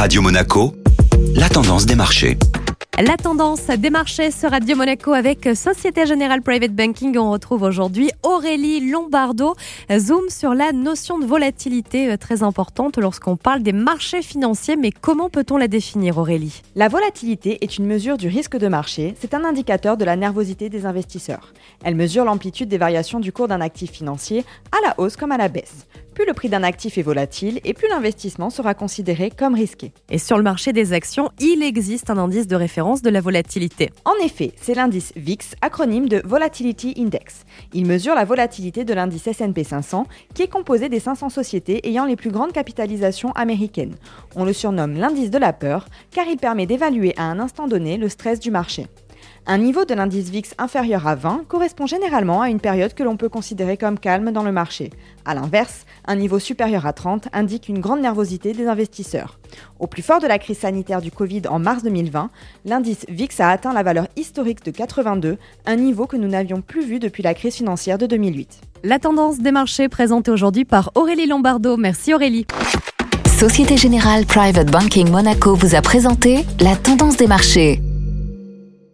Radio Monaco, la tendance des marchés. La tendance des marchés sur Radio Monaco avec Société Générale Private Banking. On retrouve aujourd'hui Aurélie Lombardo. Zoom sur la notion de volatilité euh, très importante lorsqu'on parle des marchés financiers. Mais comment peut-on la définir, Aurélie? La volatilité est une mesure du risque de marché. C'est un indicateur de la nervosité des investisseurs. Elle mesure l'amplitude des variations du cours d'un actif financier à la hausse comme à la baisse. Plus le prix d'un actif est volatile et plus l'investissement sera considéré comme risqué. Et sur le marché des actions, il existe un indice de référence de la volatilité. En effet, c'est l'indice VIX, acronyme de Volatility Index. Il mesure la volatilité de l'indice S&P 500, qui est composé des 500 sociétés ayant les plus grandes capitalisations américaines. On le surnomme l'indice de la peur, car il permet d'évaluer à un instant donné le stress du marché. Un niveau de l'indice VIX inférieur à 20 correspond généralement à une période que l'on peut considérer comme calme dans le marché. A l'inverse, un niveau supérieur à 30 indique une grande nervosité des investisseurs. Au plus fort de la crise sanitaire du Covid en mars 2020, l'indice VIX a atteint la valeur historique de 82, un niveau que nous n'avions plus vu depuis la crise financière de 2008. La tendance des marchés présentée aujourd'hui par Aurélie Lombardo. Merci Aurélie. Société Générale Private Banking Monaco vous a présenté la tendance des marchés.